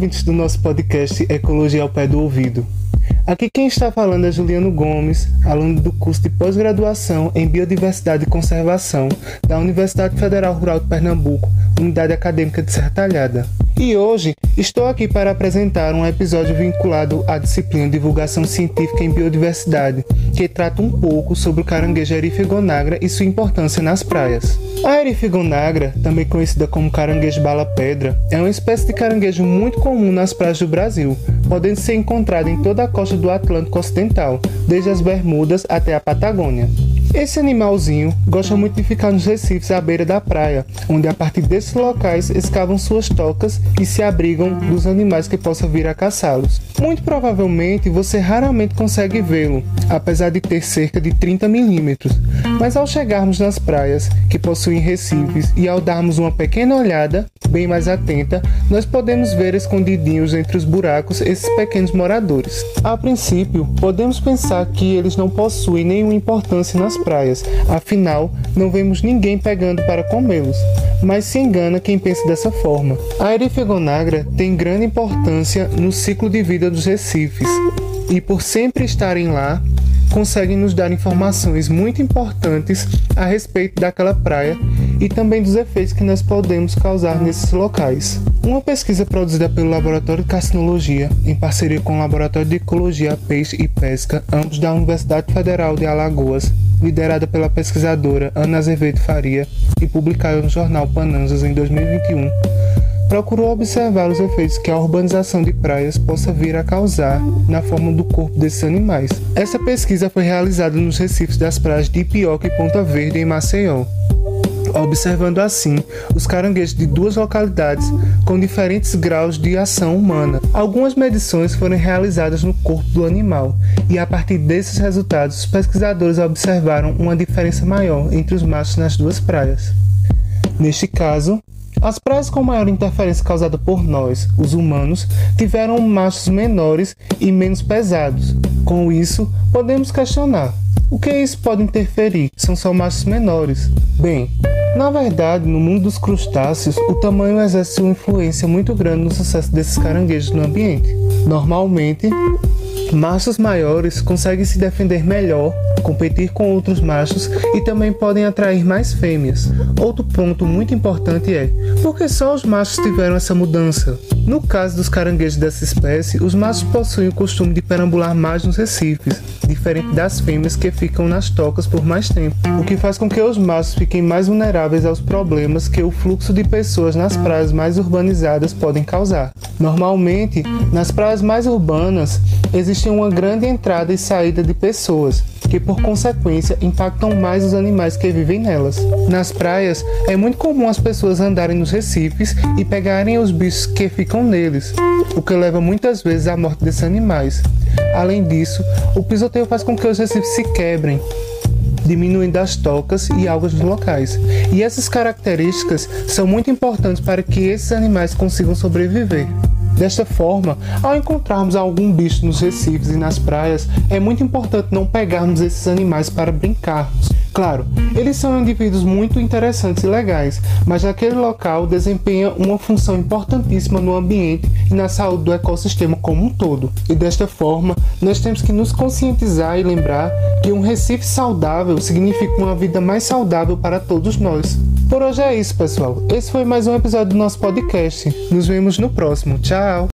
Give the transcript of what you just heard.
ouvintes do nosso podcast Ecologia ao Pé do Ouvido. Aqui quem está falando é Juliano Gomes, aluno do curso de pós-graduação em Biodiversidade e Conservação da Universidade Federal Rural de Pernambuco, Unidade Acadêmica de Sertalhada. E hoje estou aqui para apresentar um episódio vinculado à disciplina Divulgação Científica em Biodiversidade, que trata um pouco sobre o caranguejo erifigonagra e sua importância nas praias. A erifigonagra, também conhecida como caranguejo bala-pedra, é uma espécie de caranguejo muito comum nas praias do Brasil, podendo ser encontrada em toda a costa do Atlântico Ocidental, desde as Bermudas até a Patagônia. Esse animalzinho gosta muito de ficar nos recifes à beira da praia, onde a partir desses locais escavam suas tocas e se abrigam dos animais que possam vir a caçá-los. Muito provavelmente você raramente consegue vê-lo, apesar de ter cerca de 30 milímetros, mas ao chegarmos nas praias que possuem recifes e ao darmos uma pequena olhada, bem mais atenta, nós podemos ver escondidinhos entre os buracos esses pequenos moradores. A princípio, podemos pensar que eles não possuem nenhuma importância nas praias, afinal, não vemos ninguém pegando para comê-los. Mas se engana quem pensa dessa forma. A erifegonagra tem grande importância no ciclo de vida dos recifes, e por sempre estarem lá, conseguem nos dar informações muito importantes a respeito daquela praia e também dos efeitos que nós podemos causar nesses locais. Uma pesquisa produzida pelo Laboratório de Carcinologia, em parceria com o Laboratório de Ecologia, Peixe e Pesca, ambos da Universidade Federal de Alagoas, liderada pela pesquisadora Ana Azevedo Faria e publicada no jornal Pananzas em 2021, procurou observar os efeitos que a urbanização de praias possa vir a causar na forma do corpo desses animais. Essa pesquisa foi realizada nos recifes das praias de Ipioca e Ponta Verde, em Maceió observando assim os caranguejos de duas localidades com diferentes graus de ação humana. Algumas medições foram realizadas no corpo do animal e a partir desses resultados os pesquisadores observaram uma diferença maior entre os machos nas duas praias. Neste caso, as praias com maior interferência causada por nós, os humanos, tiveram machos menores e menos pesados. Com isso, podemos questionar: o que isso pode interferir? São só machos menores. Bem, na verdade, no mundo dos crustáceos, o tamanho exerce uma influência muito grande no sucesso desses caranguejos no ambiente. Normalmente, machos maiores conseguem se defender melhor competir com outros machos e também podem atrair mais fêmeas. Outro ponto muito importante é por que só os machos tiveram essa mudança? No caso dos caranguejos dessa espécie, os machos possuem o costume de perambular mais nos recifes, diferente das fêmeas que ficam nas tocas por mais tempo, o que faz com que os machos fiquem mais vulneráveis aos problemas que o fluxo de pessoas nas praias mais urbanizadas podem causar. Normalmente, nas praias mais urbanas, existe uma grande entrada e saída de pessoas, que por consequência impactam mais os animais que vivem nelas. Nas praias, é muito comum as pessoas andarem nos recifes e pegarem os bichos que ficam neles, o que leva muitas vezes à morte desses animais. Além disso, o pisoteio faz com que os recifes se quebrem, diminuindo as tocas e algas nos locais. E essas características são muito importantes para que esses animais consigam sobreviver. Desta forma, ao encontrarmos algum bicho nos recifes e nas praias, é muito importante não pegarmos esses animais para brincarmos. Claro, eles são indivíduos muito interessantes e legais, mas naquele local desempenham uma função importantíssima no ambiente e na saúde do ecossistema como um todo. E desta forma, nós temos que nos conscientizar e lembrar que um recife saudável significa uma vida mais saudável para todos nós. Por hoje é isso, pessoal. Esse foi mais um episódio do nosso podcast. Nos vemos no próximo. Tchau!